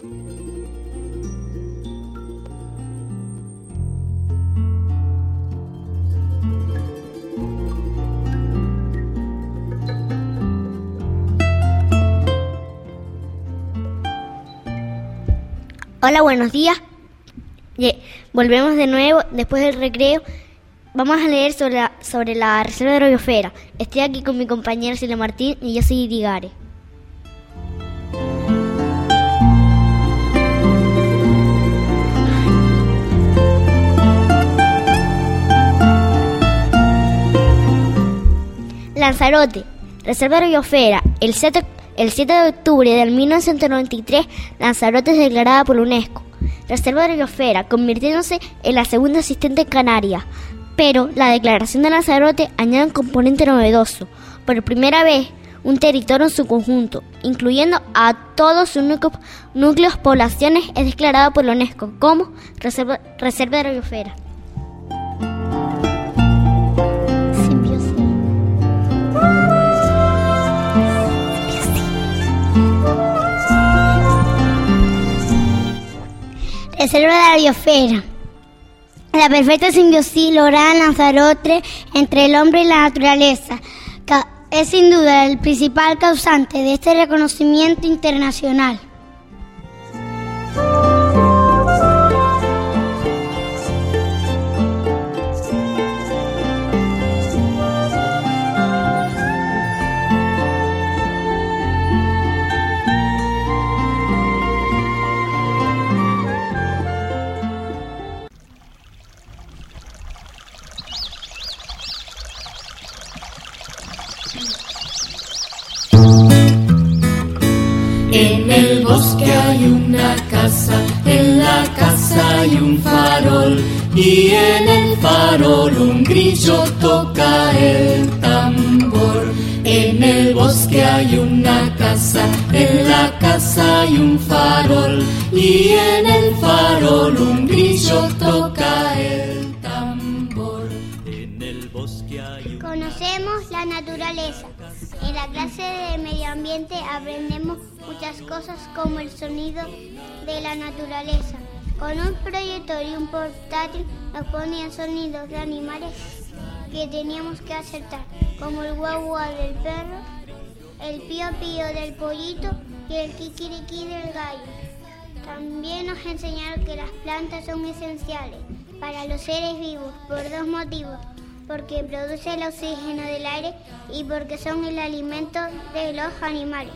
Hola, buenos días. Volvemos de nuevo después del recreo. Vamos a leer sobre la, sobre la Reserva de la Biosfera. Estoy aquí con mi compañera Silvia Martín y yo soy Idigare. Lanzarote, Reserva Biosfera, el 7 el 7 de octubre de 1993, Lanzarote es declarada por UNESCO Reserva de Biosfera, convirtiéndose en la segunda asistente canaria. Pero la declaración de Lanzarote añade un componente novedoso. Por primera vez, un territorio en su conjunto, incluyendo a todos sus núcleos, poblaciones, es declarado por la UNESCO como Reserva, Reserva de la. Reserva de la biosfera. La perfecta simbiosis lograda en Lanzarote entre el hombre y la naturaleza es sin duda el principal causante de este reconocimiento internacional. Hay un farol y en el farol un grillo toca el tambor. En el bosque hay Conocemos la naturaleza. En la clase de medio ambiente aprendemos muchas cosas como el sonido de la naturaleza. Con un proyector y un portátil nos ponían sonidos de animales que teníamos que acertar, como el guagua del perro, el pío pío del pollito y el kikiriki del gallo. También nos enseñaron que las plantas son esenciales para los seres vivos por dos motivos, porque producen el oxígeno del aire y porque son el alimento de los animales.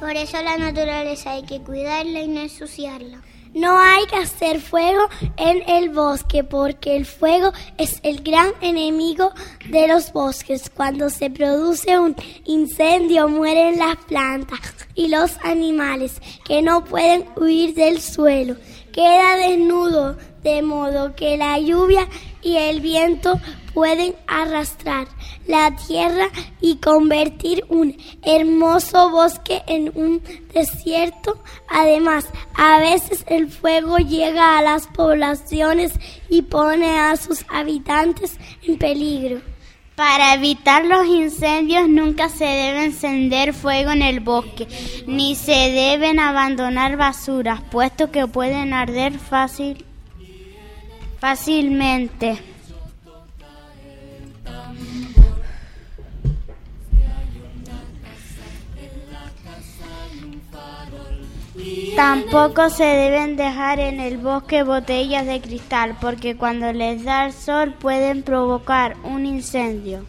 Por eso la naturaleza hay que cuidarla y no ensuciarla. No hay que hacer fuego en el bosque porque el fuego es el gran enemigo de los bosques. Cuando se produce un incendio mueren las plantas y los animales que no pueden huir del suelo. Queda desnudo de modo que la lluvia y el viento pueden arrastrar la tierra y convertir un hermoso bosque en un desierto. Además, a veces el fuego llega a las poblaciones y pone a sus habitantes en peligro. Para evitar los incendios nunca se debe encender fuego en el bosque, ni se deben abandonar basuras, puesto que pueden arder fácil, fácilmente. Tampoco se deben dejar en el bosque botellas de cristal porque cuando les da el sol pueden provocar un incendio.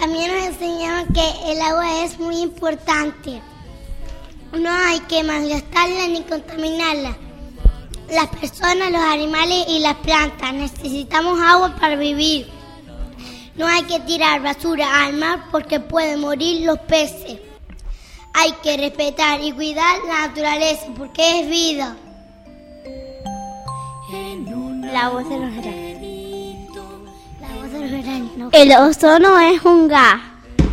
También nos enseñaron que el agua es muy importante. No hay que malgastarla ni contaminarla. Las personas, los animales y las plantas necesitamos agua para vivir. No hay que tirar basura al mar porque pueden morir los peces. Hay que respetar y cuidar la naturaleza porque es vida. La voz de los La voz de los El ozono es un gas.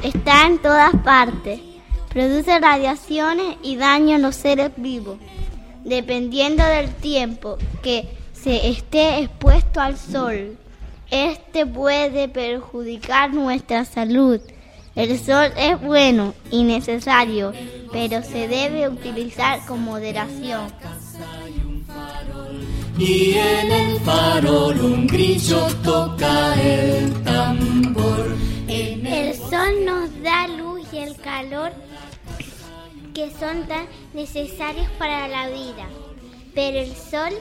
Está en todas partes. Produce radiaciones y daño a los seres vivos. Dependiendo del tiempo que se esté expuesto al sol. Este puede perjudicar nuestra salud El sol es bueno y necesario, pero se debe utilizar con moderación. Y en el farol un grillo toca el tambor. El sol nos da luz y el calor que son tan necesarios para la vida. Pero el sol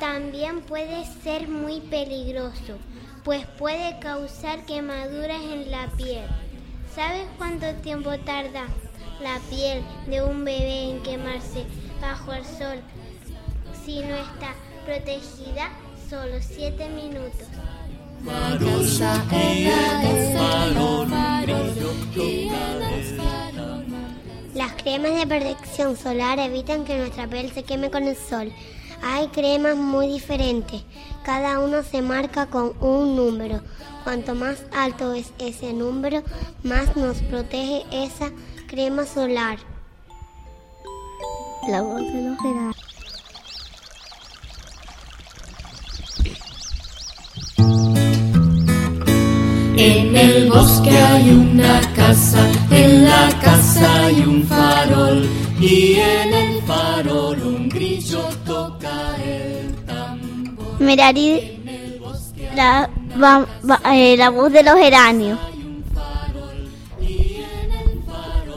también puede ser muy peligroso, pues puede causar quemaduras en la piel. ¿Sabes cuánto tiempo tarda la piel de un bebé en quemarse bajo el sol si no está protegida? Solo siete minutos. Las cremas de protección solar evitan que nuestra piel se queme con el sol. Hay cremas muy diferentes, cada uno se marca con un número. Cuanto más alto es ese número, más nos protege esa crema solar. La voz de los En el bosque hay una casa, en la casa hay un farol y en el farol un grillo toca el tambor. Merari, la, eh, la voz de los geranios.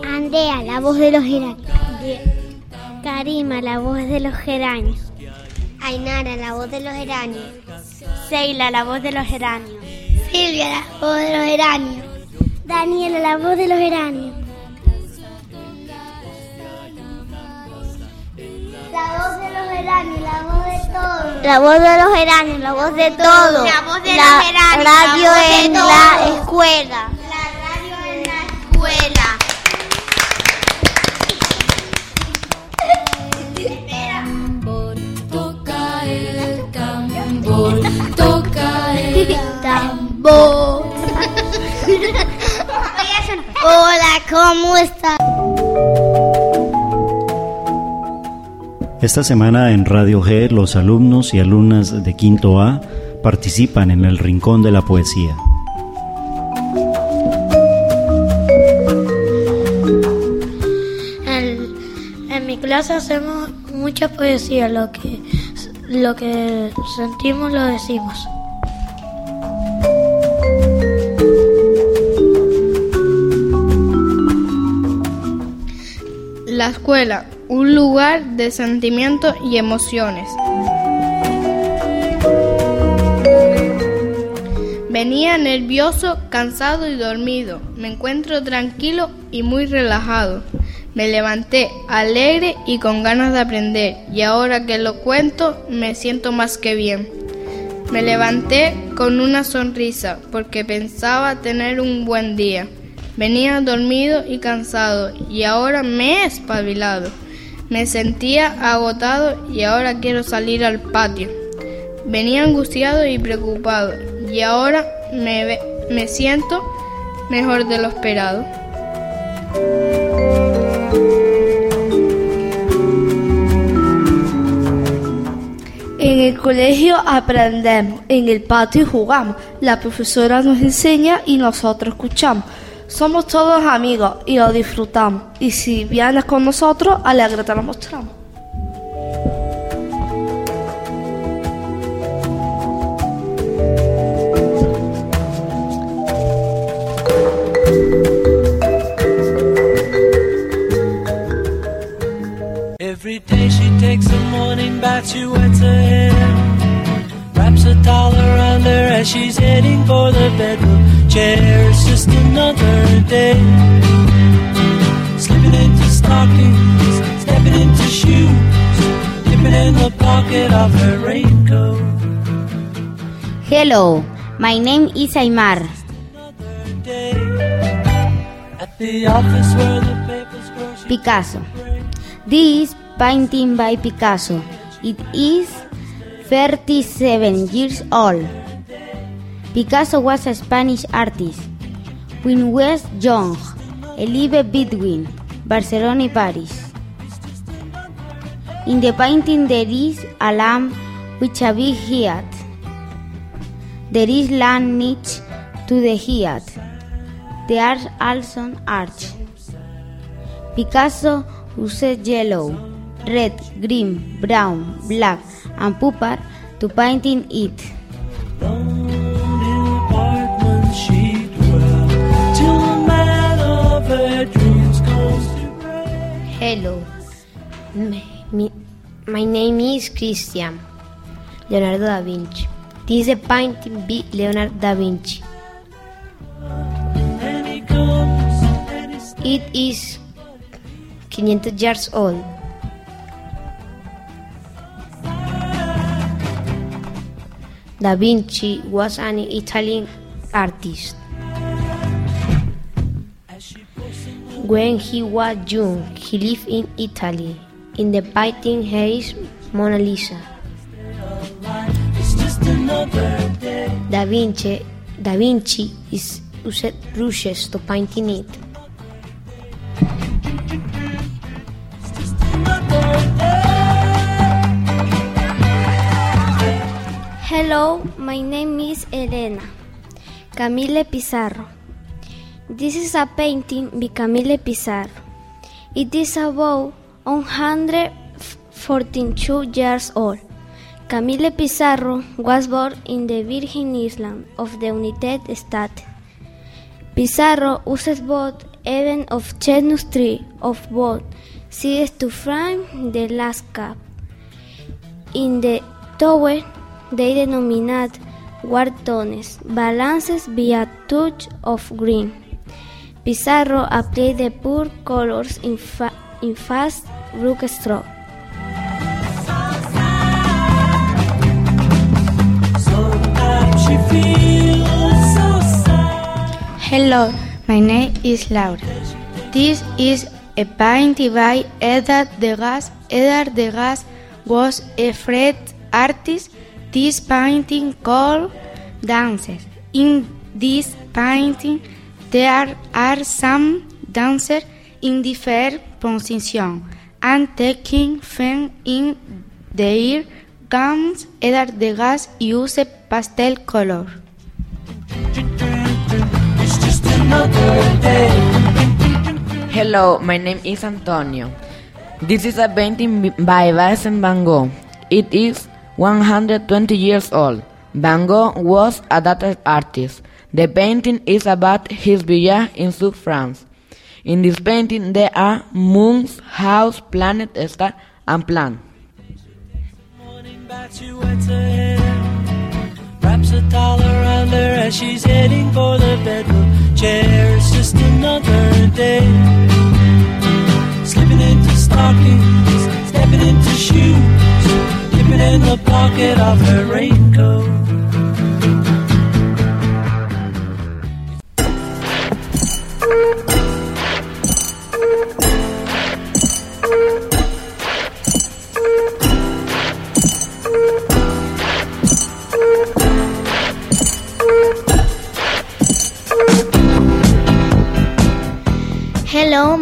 Andrea, la voz de los geranios. Karima, la voz de los geranios. Ainara, la voz de los geranios. Seila, la voz de los geranios. Silvia, la voz de los geranios. Daniela, la voz de los geranios. La voz de los geranios, la voz de todos. La voz de los geranios, la voz de todo. La voz de La los geranios, la radio voz en la escuela. La radio en la escuela. tambor, toca el tambor, toca el Tambor. Hola, ¿cómo estás? Esta semana en Radio G los alumnos y alumnas de Quinto A participan en el Rincón de la Poesía. En, en mi clase hacemos mucha poesía, lo que, lo que sentimos lo decimos. La escuela, un lugar de sentimientos y emociones. Venía nervioso, cansado y dormido. Me encuentro tranquilo y muy relajado. Me levanté alegre y con ganas de aprender y ahora que lo cuento me siento más que bien. Me levanté con una sonrisa porque pensaba tener un buen día. Venía dormido y cansado y ahora me he espabilado. Me sentía agotado y ahora quiero salir al patio. Venía angustiado y preocupado y ahora me, me siento mejor de lo esperado. En el colegio aprendemos, en el patio jugamos, la profesora nos enseña y nosotros escuchamos. Somos todos amigos y lo disfrutamos. Y si vienes con nosotros, alegre te lo mostramos. Every day she takes a morning bath, she wets her hair. Wraps a towel around her as she's heading for the bedroom just another day. Slipping into stockings, stepping into shoes, dipping in the pocket of her raincoat. Hello, my name is Aymar. Another day. At the office where the papers grow, she Picasso. This painting by Picasso. It is 37 years old. Picasso was a Spanish artist. When was young, he lived between Barcelona and Paris. In the painting there is a lamp with a big head. There is land next to the head. They are also arch. Picasso used yellow, red, green, brown, black, and purple to painting it. Hello. My name is Christian Leonardo da Vinci. This is a painting by Leonardo da Vinci. It is 500 years old. Da Vinci was an Italian artist. When he was young, he lived in Italy. In the painting, here is Mona Lisa. Da Vinci, da Vinci is used brushes to painting it. Hello, my name is Elena. Camille Pizarro. This is a painting by Camille Pizarro. It is about 142 years old. Camille Pizarro was born in the Virgin Island of the United States. Pizarro uses both even of genus tree of both sides to frame the landscape. In the tower, they denominate war tones, balances via touch of green. Pizarro applied the pure colors in, fa- in fast. Hello, my name is Laura. This is a painting by Edward Degas. Edward Degas was a French artist. This painting called Dances. In this painting, there are some dancers in different positions and taking fame in their gowns. Edward Degas used pastel color. Hello, my name is Antonio. This is a painting by Vincent van Gogh. It is 120 years old. Van Gogh was a data artist. The painting is about his villa in South France. In this painting, there are moons, house, planet, star, and hair. Wraps a around her as she's heading for the bedroom chair. It's just another day. Slipping into stockings, stepping into shoes, dipping in the pocket of her raincoat.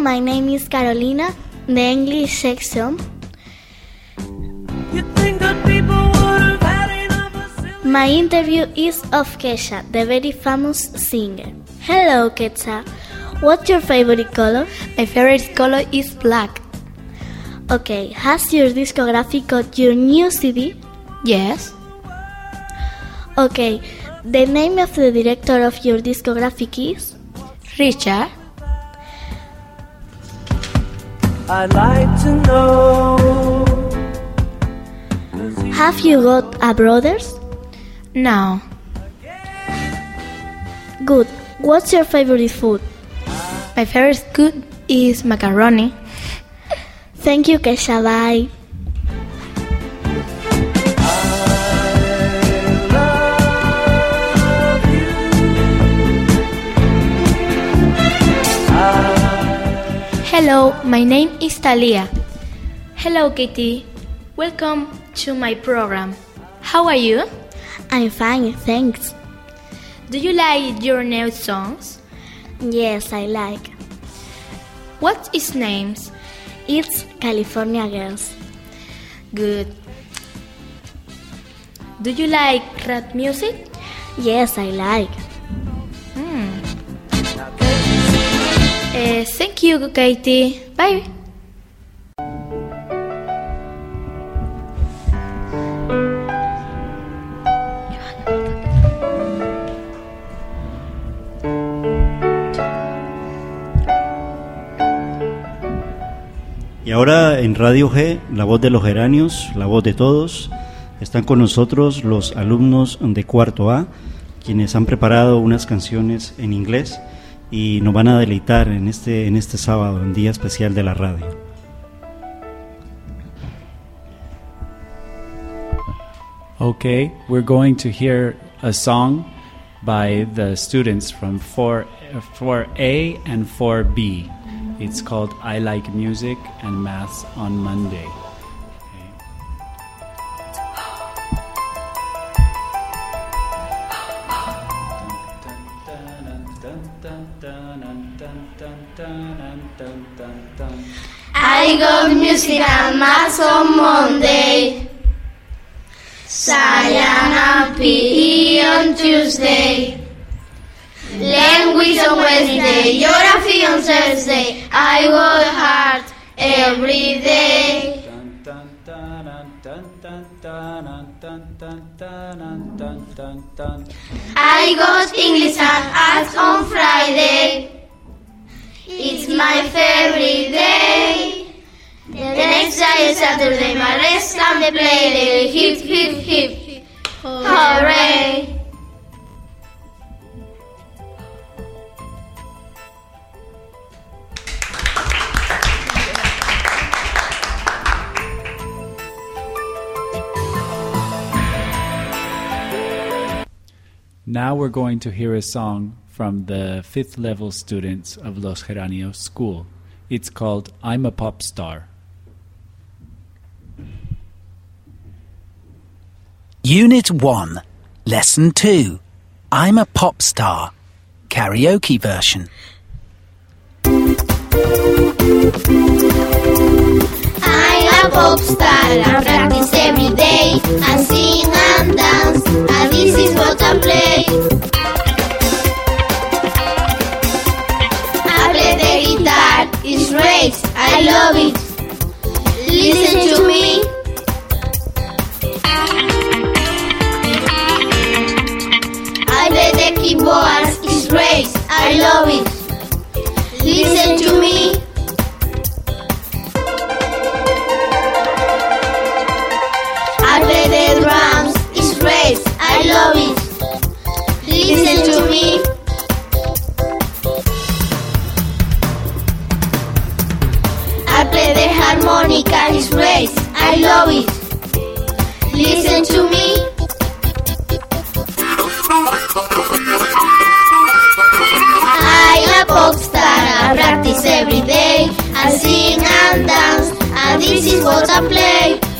My name is Carolina, the English section. You think that people would have had enough of silly My interview is of Kesha, the very famous singer. Hello, Kesha. What's your favorite color? My favorite color is black. Okay, has your discography got your new CD? Yes. Okay, the name of the director of your discographic is? Richard. I'd like to know. Have you got a brothers? No. Good. What's your favorite food? My favorite food is macaroni. Thank you, Kesha. Bye. Hello, my name is Talia. Hello, Kitty. Welcome to my program. How are you? I'm fine, thanks. Do you like your new songs? Yes, I like. What's its names? It's California Girls. Good. Do you like rap music? Yes, I like. Thank you, Katie. Bye. Y ahora en Radio G, la voz de los geranios, la voz de todos, están con nosotros los alumnos de cuarto A, quienes han preparado unas canciones en inglés y nos van a deleitar en este, en este sábado, un día especial de la radio. Okay, we're going to hear a song by the students from 4, 4A and 4B. It's called I Like Music and Maths on Monday. I got music and on Monday. And PE on Tuesday. Language on Wednesday. Geography on Thursday. I work hard every day. I got English and arts on Friday. It's my favorite day. The next day is Saturday, my. Hip, hip, hip. Hooray! Now we're going to hear a song from the fifth level students of Los Geranios School. It's called I'm a Pop Star. Unit 1, Lesson 2 I'm a Pop Star. Karaoke version. I'm a pop star. I play the harmonica, it's great, I love it. Listen to me. I'm a pop star, I practice every day. I sing and dance, and this is what I play.